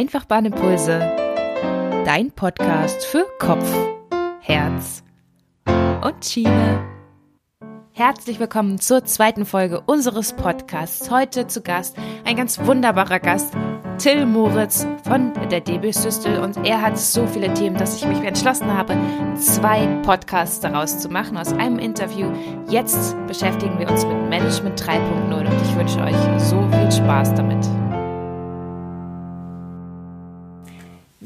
Einfachbahnimpulse, dein Podcast für Kopf, Herz und Schiene. Herzlich willkommen zur zweiten Folge unseres Podcasts. Heute zu Gast ein ganz wunderbarer Gast, Till Moritz von der DB Systel und er hat so viele Themen, dass ich mich entschlossen habe, zwei Podcasts daraus zu machen aus einem Interview. Jetzt beschäftigen wir uns mit Management 3.0 und ich wünsche euch so viel Spaß damit.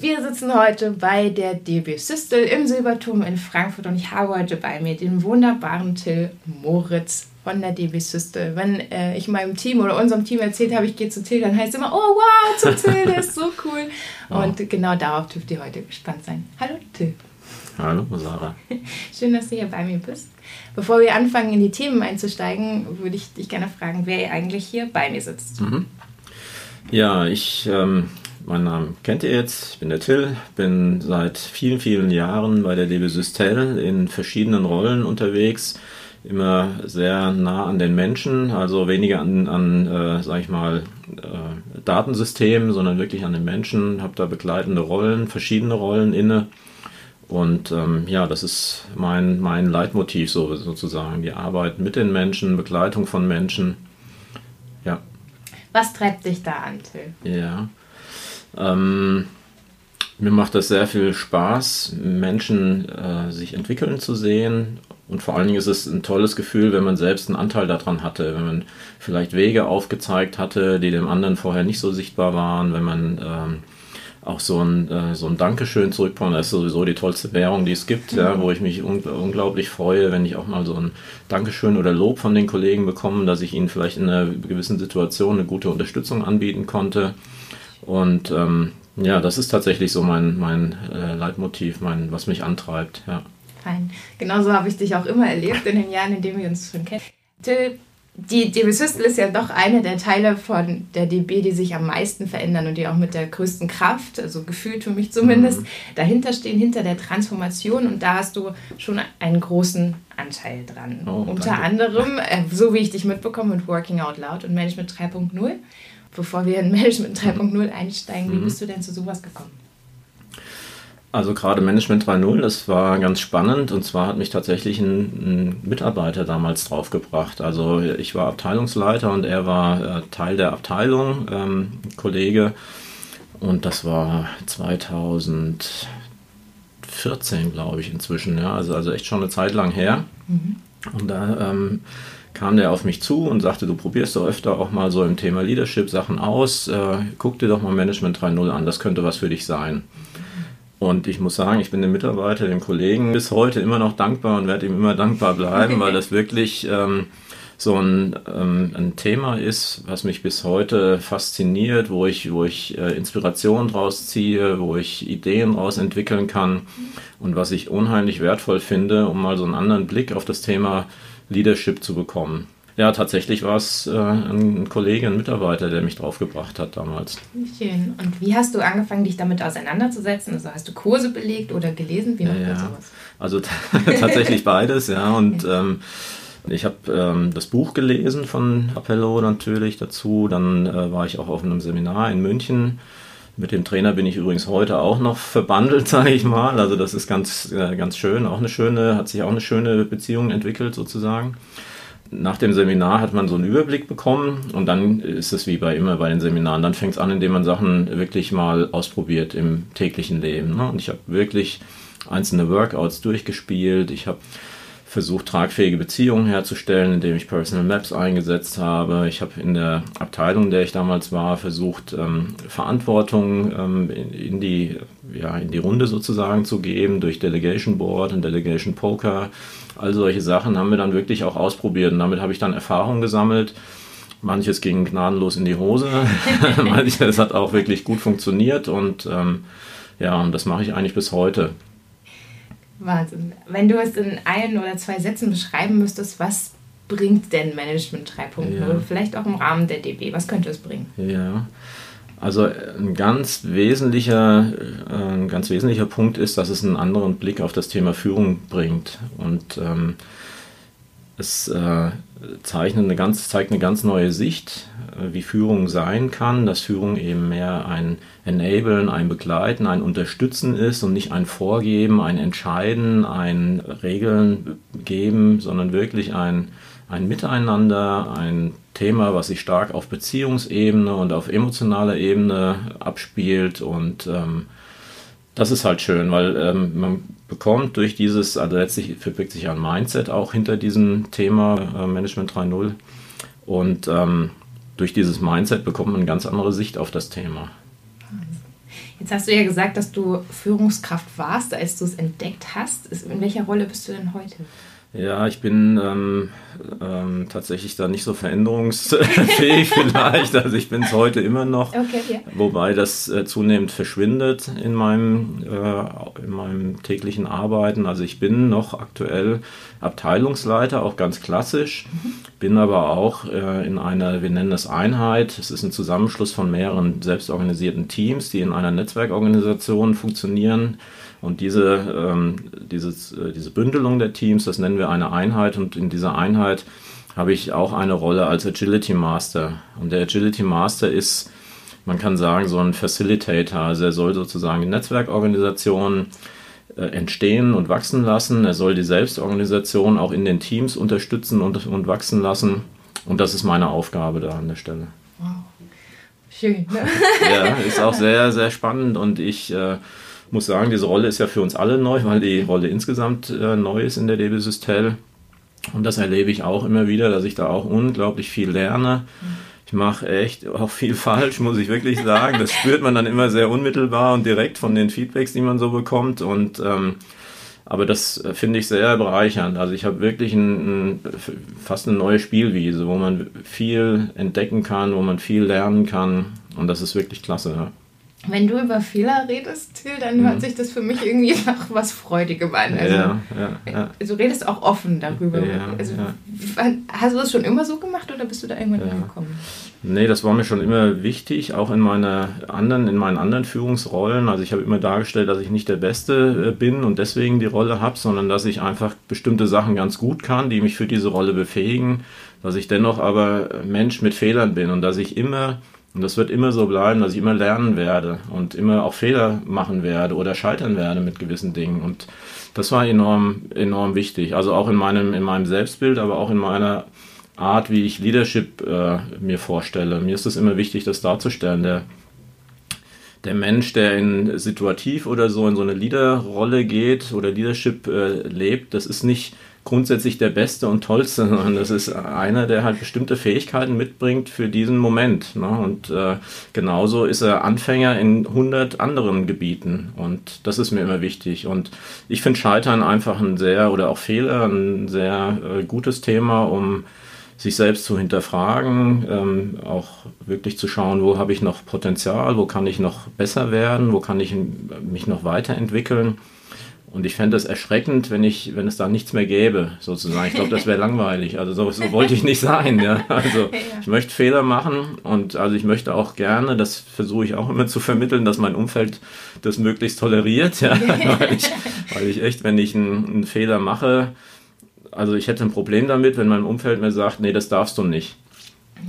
Wir sitzen heute bei der DB Systel im Silberturm in Frankfurt und ich habe heute bei mir den wunderbaren Till Moritz von der DB Systel. Wenn äh, ich meinem Team oder unserem Team erzählt habe, ich gehe zu Till, dann heißt es immer, oh wow, zu Till, der ist so cool. Und oh. genau darauf dürft ihr heute gespannt sein. Hallo Till. Hallo Sarah. Schön, dass du hier bei mir bist. Bevor wir anfangen, in die Themen einzusteigen, würde ich dich gerne fragen, wer eigentlich hier bei mir sitzt. Mhm. Ja, ich ähm, mein Name kennt ihr jetzt. Ich bin der Till, bin seit vielen, vielen Jahren bei der DB Systel in verschiedenen Rollen unterwegs. Immer sehr nah an den Menschen, also weniger an, an äh, sag ich mal, äh, Datensystemen, sondern wirklich an den Menschen. Habe da begleitende Rollen, verschiedene Rollen inne. Und ähm, ja, das ist mein, mein Leitmotiv so, sozusagen. Die Arbeit mit den Menschen, Begleitung von Menschen. Ja. Was treibt dich da an, Till? Ja. Ähm, mir macht das sehr viel Spaß, Menschen äh, sich entwickeln zu sehen. Und vor allen Dingen ist es ein tolles Gefühl, wenn man selbst einen Anteil daran hatte, wenn man vielleicht Wege aufgezeigt hatte, die dem anderen vorher nicht so sichtbar waren, wenn man ähm, auch so ein, äh, so ein Dankeschön zurückbekommt. Das ist sowieso die tollste Währung, die es gibt, mhm. ja, wo ich mich un unglaublich freue, wenn ich auch mal so ein Dankeschön oder Lob von den Kollegen bekomme, dass ich ihnen vielleicht in einer gewissen Situation eine gute Unterstützung anbieten konnte. Und ähm, ja, das ist tatsächlich so mein, mein äh, Leitmotiv, mein, was mich antreibt. Ja. Fein. Genauso habe ich dich auch immer erlebt in den Jahren, in denen wir uns schon kennen. Till, die DB Systel ist ja doch einer der Teile von der DB, die sich am meisten verändern und die auch mit der größten Kraft, also gefühlt für mich zumindest, mhm. dahinter stehen, hinter der Transformation. Und da hast du schon einen großen Anteil dran. Oh, Unter danke. anderem, äh, so wie ich dich mitbekomme, mit Working Out Loud und Management 3.0 bevor wir in Management 3.0 einsteigen, wie mhm. bist du denn zu sowas gekommen? Also gerade Management 3.0, das war ganz spannend und zwar hat mich tatsächlich ein, ein, Mitarbeiter damals draufgebracht. Also ich war Abteilungsleiter und er war äh, Teil der Abteilung, ähm, Kollege und das war 2014, glaube ich, inzwischen. Ja, also, also echt schon eine Zeit lang her. Mhm. Und da ähm, kam der auf mich zu und sagte, du probierst doch öfter auch mal so im Thema Leadership Sachen aus, äh, guck dir doch mal Management 3.0 an, das könnte was für dich sein. Und ich muss sagen, ich bin dem Mitarbeiter, dem Kollegen bis heute immer noch dankbar und werde ihm immer dankbar bleiben, weil das wirklich ähm, so ein, ähm, ein, Thema ist, was mich bis heute fasziniert, wo ich, wo ich äh, Inspiration draus ziehe, wo ich Ideen draus entwickeln kann und was ich unheimlich wertvoll finde, um mal so einen anderen Blick auf das Thema Leadership zu bekommen. Ja, tatsächlich war es äh, ein Kollege, ein Mitarbeiter, der mich draufgebracht hat damals. Schön. Und wie hast du angefangen, dich damit auseinanderzusetzen? Also hast du Kurse belegt oder gelesen? Wie macht ja, man sowas? Also tatsächlich beides, ja. Und ähm, ich habe ähm, das Buch gelesen von Appello natürlich dazu. Dann äh, war ich auch auf einem Seminar in München. Mit dem Trainer bin ich übrigens heute auch noch verbandelt, sage ich mal. Also das ist ganz, äh, ganz schön. Auch eine schöne, hat sich auch eine schöne Beziehung entwickelt sozusagen nach dem Seminar hat man so einen Überblick bekommen und dann ist es wie bei immer bei den Seminaren. Dann fängt es an, indem man Sachen wirklich mal ausprobiert im täglichen Leben. Ne? Und ich habe wirklich einzelne Workouts durchgespielt. Ich habe versucht, tragfähige Beziehungen herzustellen, indem ich Personal Maps eingesetzt habe. Ich habe in der Abteilung, in der ich damals war, versucht, ähm, Verantwortung ähm, in, in, die, ja, in die Runde sozusagen zu geben durch Delegation Board und Delegation Poker. All solche Sachen haben wir dann wirklich auch ausprobiert und damit habe ich dann Erfahrung gesammelt. Manches ging gnadenlos in die Hose, manches hat auch wirklich gut funktioniert und ähm, ja, und das mache ich eigentlich bis heute. Wahnsinn. Wenn du es in ein oder zwei Sätzen beschreiben müsstest, was bringt denn Management 3.0? Ja. Vielleicht auch im Rahmen der DB. Was könnte es bringen? Ja. Also ein ganz wesentlicher, äh, ein ganz wesentlicher Punkt ist, dass es einen anderen Blick auf das Thema Führung bringt. Und ähm, es äh, zeichnet eine ganz, zeigt eine ganz neue Sicht, äh, wie Führung sein kann, dass Führung eben mehr ein Enablen, ein Begleiten, ein Unterstützen ist und nicht ein Vorgeben, ein Entscheiden, ein Regeln geben, sondern wirklich ein, ein Miteinander, ein Thema, was sich stark auf Beziehungsebene und auf emotionaler Ebene abspielt und ähm, das ist halt schön, weil ähm, man bekommt durch dieses, also letztlich verbirgt sich ein Mindset auch hinter diesem Thema äh, Management 3.0 und ähm, durch dieses Mindset bekommt man eine ganz andere Sicht auf das Thema. Jetzt hast du ja gesagt, dass du Führungskraft warst, als du es entdeckt hast. In welcher Rolle bist du denn heute? Ja, ich bin ähm, ähm, tatsächlich da nicht so veränderungsfähig vielleicht. Also ich bin es heute immer noch, okay, yeah. wobei das äh, zunehmend verschwindet in meinem, äh, in meinem täglichen Arbeiten. Also ich bin noch aktuell Abteilungsleiter, auch ganz klassisch, mhm. bin aber auch äh, in einer, wir nennen das Einheit. Es ist ein Zusammenschluss von mehreren selbstorganisierten Teams, die in einer Netzwerkorganisation funktionieren und diese, ähm, dieses, äh, diese Bündelung der Teams, das nennen wir eine Einheit. Und in dieser Einheit habe ich auch eine Rolle als Agility Master. Und der Agility Master ist, man kann sagen, so ein Facilitator. Also er soll sozusagen die Netzwerkorganisation äh, entstehen und wachsen lassen. Er soll die Selbstorganisation auch in den Teams unterstützen und, und wachsen lassen. Und das ist meine Aufgabe da an der Stelle. Wow. Schön. Ne? ja, ist auch sehr, sehr spannend und ich äh, muss sagen, diese Rolle ist ja für uns alle neu, weil die Rolle insgesamt äh, neu ist in der DB Systel. Und das erlebe ich auch immer wieder, dass ich da auch unglaublich viel lerne. Ich mache echt auch viel falsch, muss ich wirklich sagen. Das spürt man dann immer sehr unmittelbar und direkt von den Feedbacks, die man so bekommt. Und ähm, aber das äh, finde ich sehr bereichernd. Also ich habe wirklich ein, ein, fast eine neue Spielwiese, wo man viel entdecken kann, wo man viel lernen kann. Und das ist wirklich klasse. Ja. Wenn du über Fehler redest, Till, dann mhm. hört sich das für mich irgendwie nach was Freudigem an. Also, ja, ja, ja. Du redest auch offen darüber. Also, hast du das schon immer so gemacht oder bist du da irgendwann ja. gekommen? Nee, das war mir schon immer wichtig, auch in, meine anderen, in meinen anderen Führungsrollen. Also ich habe immer dargestellt, dass ich nicht der Beste äh, bin und deswegen die Rolle habe, sondern dass ich einfach bestimmte Sachen ganz gut kann, die mich für diese Rolle befähigen, dass ich dennoch aber Mensch mit Fehlern bin und dass ich immer und das wird immer so bleiben, dass ich immer lernen werde und immer auch Fehler machen werde oder scheitern werde mit gewissen Dingen. Und das war enorm, enorm wichtig. Also auch in meinem, in meinem Selbstbild, aber auch in meiner Art, wie ich Leadership äh, mir vorstelle. Mir ist es immer wichtig, das darzustellen. Der, der Mensch, der in situativ oder so in so eine Leaderrolle geht oder Leadership äh, lebt, das ist nicht grundsätzlich der Beste und Tollste, sondern das ist einer, der halt bestimmte Fähigkeiten mitbringt für diesen Moment. Ne? Und äh, genauso ist er Anfänger in 100 anderen Gebieten. Und das ist mir immer wichtig. Und ich finde Scheitern einfach ein sehr, oder auch Fehler, ein sehr äh, gutes Thema, um sich selbst zu hinterfragen, ähm, auch wirklich zu schauen, wo habe ich noch Potenzial, wo kann ich noch besser werden, wo kann ich mich noch weiterentwickeln. Und ich fände es erschreckend, wenn ich, wenn es da nichts mehr gäbe, sozusagen. Ich glaube, das wäre langweilig. Also so, so, wollte ich nicht sein. Ja. Also ich möchte Fehler machen und also ich möchte auch gerne, das versuche ich auch immer zu vermitteln, dass mein Umfeld das möglichst toleriert. Ja. weil, ich, weil ich echt, wenn ich einen, einen Fehler mache, also ich hätte ein Problem damit, wenn mein Umfeld mir sagt, nee, das darfst du nicht.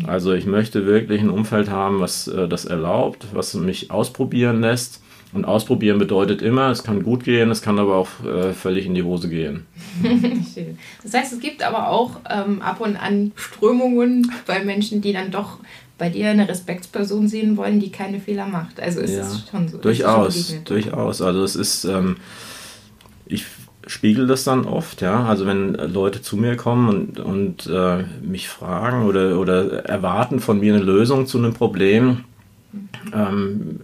Also ich möchte wirklich ein Umfeld haben, was äh, das erlaubt, was mich ausprobieren lässt und ausprobieren bedeutet immer, es kann gut gehen, es kann aber auch äh, völlig in die Hose gehen. Schön. Das heißt, es gibt aber auch ähm, ab und an Strömungen bei Menschen, die dann doch bei dir eine Respektsperson sehen wollen, die keine Fehler macht. Also ist ja, es schon so. Durchaus, schon durchaus. Also es ist, ähm, ich spiegel das dann oft, ja. Also wenn Leute zu mir kommen und, und äh, mich fragen oder, oder erwarten von mir eine Lösung zu einem Problem, ähm,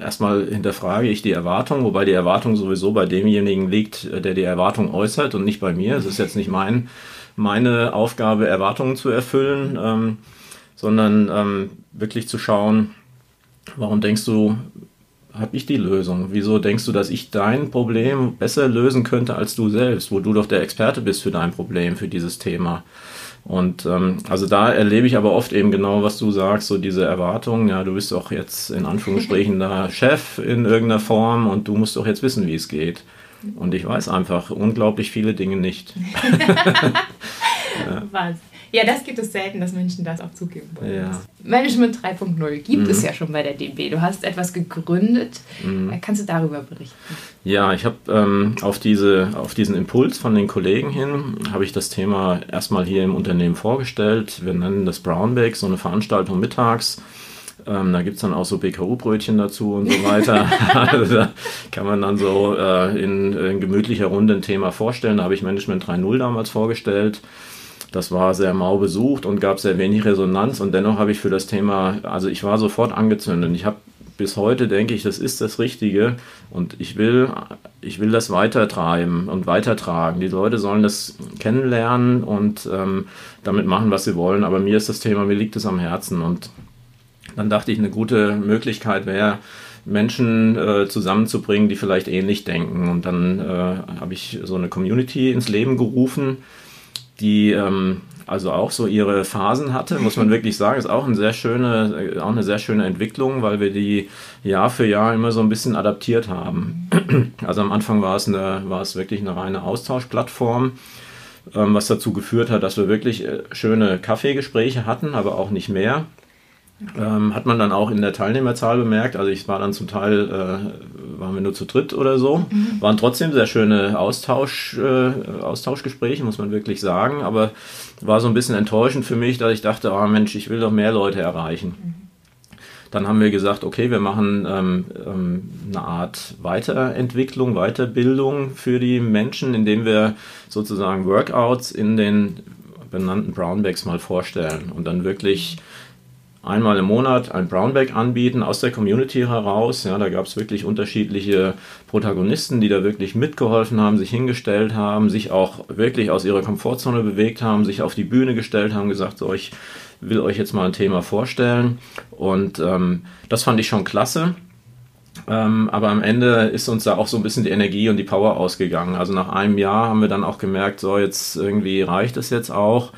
erstmal hinterfrage ich die Erwartung, wobei die Erwartung sowieso bei demjenigen liegt, der die Erwartung äußert und nicht bei mir. Es ist jetzt nicht mein, meine Aufgabe, Erwartungen zu erfüllen, ähm, sondern ähm, wirklich zu schauen, warum denkst du, habe ich die Lösung? Wieso denkst du, dass ich dein Problem besser lösen könnte als du selbst, wo du doch der Experte bist für dein Problem, für dieses Thema? Und ähm, also da erlebe ich aber oft eben genau, was du sagst, so diese Erwartungen, ja, du bist doch jetzt in Anführungsstrichen da Chef in irgendeiner Form und du musst doch jetzt wissen, wie es geht. Und ich weiß einfach unglaublich viele Dinge nicht. Ja. Wahnsinn. Ja, das gibt es selten, dass Menschen das auch zugeben wollen. Ja. Management 3.0 gibt mhm. es ja schon bei der DB. Du hast etwas gegründet. Mhm. Äh, kannst du darüber berichten? Ja, ich habe ähm, auf, diese, auf diesen Impuls von den Kollegen hin, habe ich das Thema erstmal hier im Unternehmen vorgestellt. Wir nennen das Brownback, so eine Veranstaltung mittags. Ähm, da gibt es dann auch so BKU-Brötchen dazu und so weiter. also da kann man dann so äh, in, in gemütlicher Runde ein Thema vorstellen. Da habe ich Management 3.0 damals vorgestellt. Das war sehr mau besucht und gab sehr wenig Resonanz und dennoch habe ich für das Thema, also ich war sofort angezündet. Ich habe bis heute denke ich, das ist das Richtige und ich will, ich will das weitertreiben und weitertragen. Die Leute sollen das kennenlernen und ähm, damit machen, was sie wollen. Aber mir ist das Thema, mir liegt es am Herzen und dann dachte ich, eine gute Möglichkeit wäre, Menschen äh, zusammenzubringen, die vielleicht ähnlich denken. Und dann äh, habe ich so eine Community ins Leben gerufen, die ähm, also auch so ihre Phasen hatte, muss man wirklich sagen. Ist auch eine sehr schöne, auch eine sehr schöne Entwicklung, weil wir die Jahr für Jahr immer so ein bisschen adaptiert haben. Also am Anfang war es, eine, war es wirklich eine reine Austauschplattform, ähm, was dazu geführt hat, dass wir wirklich äh, schöne Kaffeegespräche hatten, aber auch nicht mehr. Ähm, hat man dann auch in der Teilnehmerzahl bemerkt. Also ich war dann zum Teil, äh, waren wir nur zu dritt oder so. Mhm. Waren trotzdem sehr schöne Austausch, äh, Austauschgespräche, muss man wirklich sagen. Aber war so ein bisschen enttäuschend für mich, dass ich dachte, oh Mensch, ich will doch mehr Leute erreichen. Mhm. Dann haben wir gesagt, okay, wir machen ähm, ähm, eine Art Weiterentwicklung, Weiterbildung für die Menschen, indem wir sozusagen Workouts in den benannten Brownbacks mal vorstellen und dann wirklich einmal im Monat ein Brownback anbieten aus der Community heraus. Ja, da gab es wirklich unterschiedliche Protagonisten, die da wirklich mitgeholfen haben, sich hingestellt haben, sich auch wirklich aus ihrer Komfortzone bewegt haben, sich auf die Bühne gestellt haben, gesagt, so, ich will euch jetzt mal ein Thema vorstellen. Und ähm, das fand ich schon klasse. Ähm, aber am Ende ist uns da auch so ein bisschen die Energie und die Power ausgegangen. Also nach einem Jahr haben wir dann auch gemerkt, so jetzt irgendwie reicht es jetzt auch.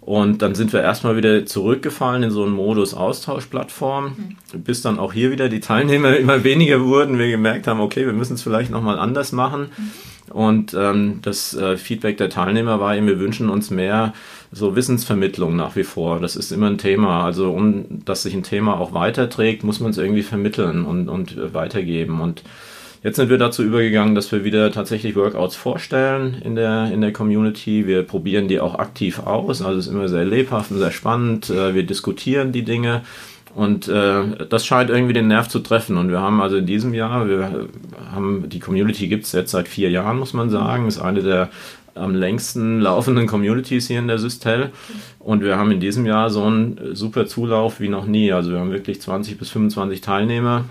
Und dann sind wir erstmal wieder zurückgefallen in so einen Modus Austauschplattform, mhm. bis dann auch hier wieder die Teilnehmer immer weniger wurden. Wir gemerkt haben, okay, wir müssen es vielleicht nochmal anders machen. Mhm. Und ähm, das äh, Feedback der Teilnehmer war eben, wir wünschen uns mehr so Wissensvermittlung nach wie vor. Das ist immer ein Thema. Also um dass sich ein Thema auch weiterträgt, muss man es irgendwie vermitteln und, und äh, weitergeben. Und Jetzt sind wir dazu übergegangen, dass wir wieder tatsächlich Workouts vorstellen in der, in der Community. Wir probieren die auch aktiv aus. Also es ist immer sehr lebhaft und sehr spannend. Äh, wir diskutieren die Dinge. Und äh, das scheint irgendwie den Nerv zu treffen. Und wir haben also in diesem Jahr, wir haben, die Community gibt es jetzt seit vier Jahren, muss man sagen. Ist eine der am längsten laufenden Communities hier in der Systel. Und wir haben in diesem Jahr so einen super Zulauf wie noch nie. Also wir haben wirklich 20 bis 25 Teilnehmer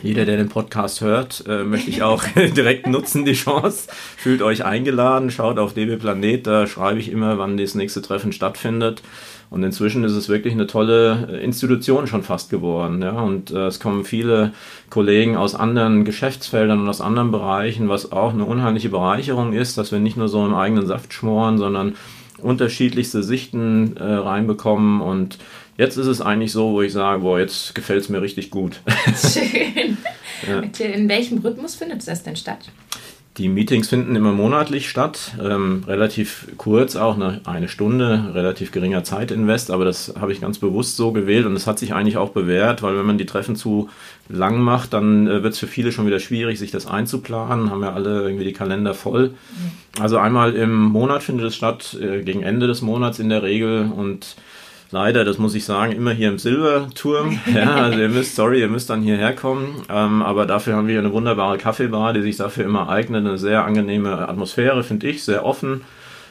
jeder, der den Podcast hört, äh, möchte ich auch direkt nutzen, die Chance. Fühlt euch eingeladen, schaut auf DB Planet, da schreibe ich immer, wann das nächste Treffen stattfindet. Und inzwischen ist es wirklich eine tolle äh, Institution schon fast geworden. Ja? Und äh, es kommen viele Kollegen aus anderen Geschäftsfeldern und aus anderen Bereichen, was auch eine unheimliche Bereicherung ist, dass wir nicht nur so im eigenen Saft schmoren, sondern unterschiedlichste Sichten äh, reinbekommen und Jetzt ist es eigentlich so, wo ich sage, boah, jetzt gefällt es mir richtig gut. Schön. ja. In welchem Rhythmus findet das denn statt? Die Meetings finden immer monatlich statt, ähm, relativ kurz, auch eine, eine Stunde, relativ geringer Zeitinvest, aber das habe ich ganz bewusst so gewählt und es hat sich eigentlich auch bewährt, weil wenn man die Treffen zu lang macht, dann äh, wird es für viele schon wieder schwierig, sich das einzuplanen, haben ja alle irgendwie die Kalender voll. Mhm. Also einmal im Monat findet es statt, äh, gegen Ende des Monats in der Regel und leider, das muss ich sagen, immer hier im Silberturm. Ja, also ihr müsst, sorry, ihr müsst dann hierher kommen. Ähm, aber dafür haben wir eine wunderbare Kaffeebar, die sich dafür immer eignet. Eine sehr angenehme Atmosphäre, finde ich, sehr offen.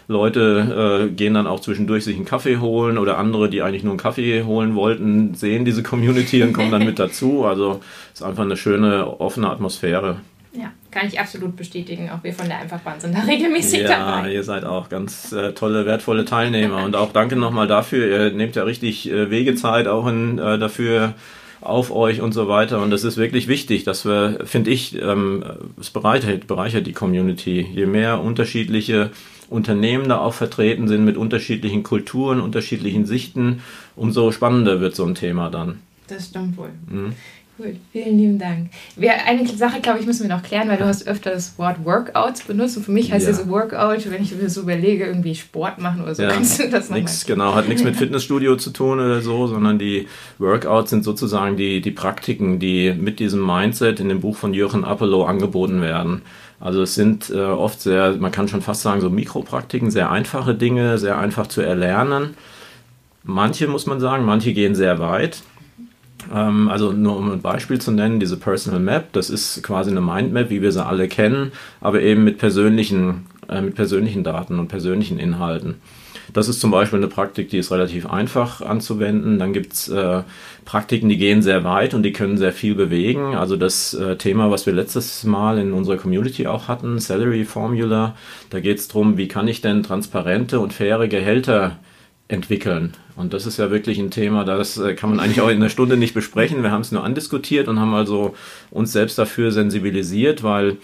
Leute äh, gehen dann auch zwischendurch sich einen Kaffee holen oder andere, die eigentlich nur einen Kaffee holen wollten, sehen diese Community und kommen dann mit dazu. Also es ist einfach eine schöne, offene Atmosphäre. Ja, kann ich absolut bestätigen. Auch wir von der Einfachbahn sind da regelmäßig ja, dabei. Ja, ihr seid auch ganz äh, tolle, wertvolle Teilnehmer. Und auch danke nochmal dafür. Ihr nehmt ja richtig äh, Wegezeit auch in, äh, dafür auf euch und so weiter. Und das ist wirklich wichtig, dass wir, finde ich, ähm, es bereichert, bereichert die Community. Je mehr unterschiedliche Unternehmen da auch vertreten sind mit unterschiedlichen Kulturen, unterschiedlichen Sichten, umso spannender wird so ein Thema dann. Das stimmt wohl. Mhm. Gut, vielen lieben Dank. Wir, eine Sache, glaube ich, müssen wir noch klären, weil du hast öfter das Wort Workouts benutzt und für mich heißt ja, so Workout, wenn ich mir so überlege, irgendwie Sport machen oder so, ja, kannst du das nochmal Genau, hat nichts mit Fitnessstudio zu tun oder so, sondern die Workouts sind sozusagen die, die Praktiken, die mit diesem Mindset in dem Buch von Jürgen Appelow angeboten werden. Also es sind äh, oft sehr, man kann schon fast sagen, so Mikropraktiken, sehr einfache Dinge, sehr einfach zu erlernen. Manche muss man sagen, manche gehen sehr weit. Ähm, also nur um ein Beispiel zu nennen, diese Personal Map, das ist quasi eine Mindmap, wie wir sie alle kennen, aber eben mit persönlichen, äh, mit persönlichen Daten und persönlichen Inhalten. Das ist zum Beispiel eine Praktik, die ist relativ einfach anzuwenden. Dann gibt es äh, Praktiken, die gehen sehr weit und die können sehr viel bewegen. Also das äh, Thema, was wir letztes Mal in unserer Community auch hatten, Salary Formula, da geht es darum, wie kann ich denn transparente und faire Gehälter entwickeln. Und das ist ja wirklich ein Thema, das äh, kann man eigentlich auch in einer Stunde nicht besprechen. Wir haben es nur andiskutiert und haben also uns selbst dafür sensibilisiert, weil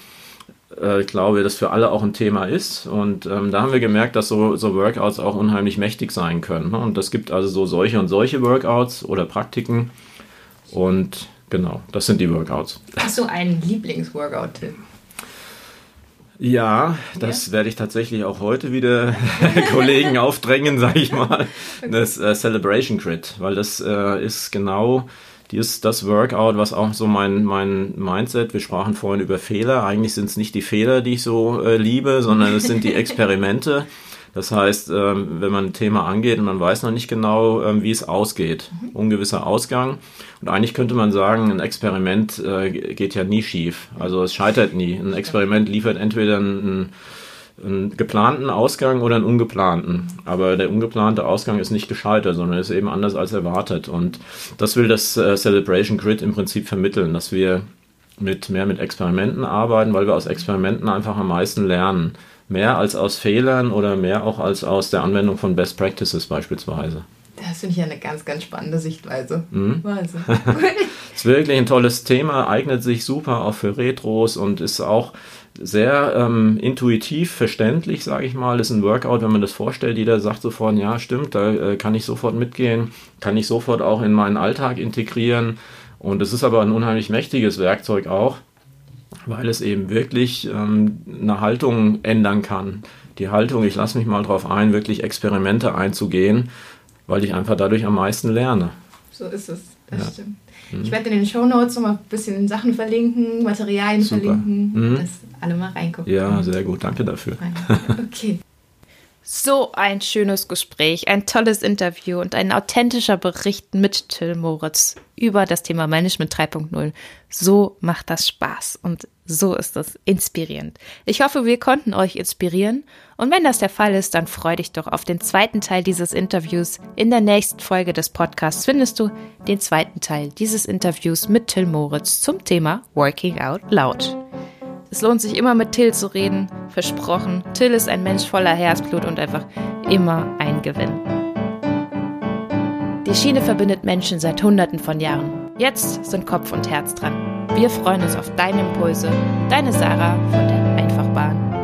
äh, ich glaube, das für alle auch ein Thema ist. Und ähm, da haben wir gemerkt, dass so, so Workouts auch unheimlich mächtig sein können. Ne? Und das gibt also so solche und solche Workouts oder Praktiken. Und genau, das sind die Workouts. Hast du einen Lieblingsworkout-Tipp? Ja, das ja? werde ich tatsächlich auch heute wieder Kollegen aufdrängen, sage ich mal. Das äh, Celebration Crit, weil das äh, ist genau die ist das Workout, was auch so mein, mein Mindset, wir sprachen vorhin über Fehler, eigentlich sind es nicht die Fehler, die ich so äh, liebe, sondern es sind die Experimente. Das heißt, ähm, wenn man ein Thema angeht und man weiß noch nicht genau, ähm, wie es ausgeht, ungewisser Ausgang. Und eigentlich könnte man sagen, ein Experiment äh, geht ja nie schief. Also es scheitert nie. Ein Experiment liefert entweder einen, einen geplanten Ausgang oder einen ungeplanten. Aber der ungeplante Ausgang ist nicht gescheitert, sondern ist eben anders als erwartet. Und das will das äh, Celebration Grid im Prinzip vermitteln, dass wir mit mehr mit Experimenten arbeiten, weil wir aus Experimenten einfach am meisten lernen mehr als aus Fehlern oder mehr auch als aus der Anwendung von Best Practices beispielsweise. Das finde ich ja eine ganz, ganz spannende Sichtweise. Mhm. Also. ist wirklich ein tolles Thema, eignet sich super auch für Retros und ist auch sehr ähm, intuitiv verständlich, sage ich mal. Ist ein Workout, wenn man das vorstellt. Jeder sagt sofort, ja, stimmt, da äh, kann ich sofort mitgehen, kann ich sofort auch in meinen Alltag integrieren. Und es ist aber ein unheimlich mächtiges Werkzeug auch, weil es eben wirklich ähm, eine Haltung ändern kann. Die Haltung, ich lasse mich mal darauf ein, wirklich Experimente einzugehen, weil ich einfach dadurch am meisten lerne. So ist es, das ja. stimmt. Mhm. Ich werde in den Show Notes noch mal ein bisschen Sachen verlinken, Materialien Super. verlinken, mhm. dass alle mal reingucken. Ja, sehr gut, danke dafür. Okay. So ein schönes Gespräch, ein tolles Interview und ein authentischer Bericht mit Till Moritz über das Thema Management 3.0. So macht das Spaß und so ist es inspirierend. Ich hoffe, wir konnten euch inspirieren und wenn das der Fall ist, dann freu dich doch auf den zweiten Teil dieses Interviews. In der nächsten Folge des Podcasts findest du den zweiten Teil dieses Interviews mit Till Moritz zum Thema Working Out Loud. Es lohnt sich immer mit Till zu reden. Versprochen. Till ist ein Mensch voller Herzblut und einfach immer ein Gewinn. Die Schiene verbindet Menschen seit Hunderten von Jahren. Jetzt sind Kopf und Herz dran. Wir freuen uns auf deine Impulse. Deine Sarah von der Einfachbahn.